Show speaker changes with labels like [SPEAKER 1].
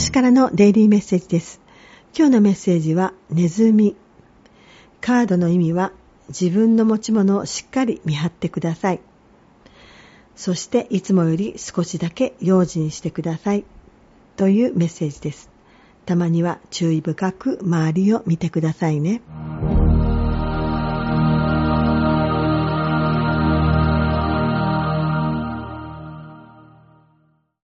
[SPEAKER 1] 星からのデイリーメッセージです。今日のメッセージは、ネズミ。カードの意味は、自分の持ち物をしっかり見張ってください。そしていつもより少しだけ用心してください。というメッセージです。たまには注意深く周りを見てくださいね。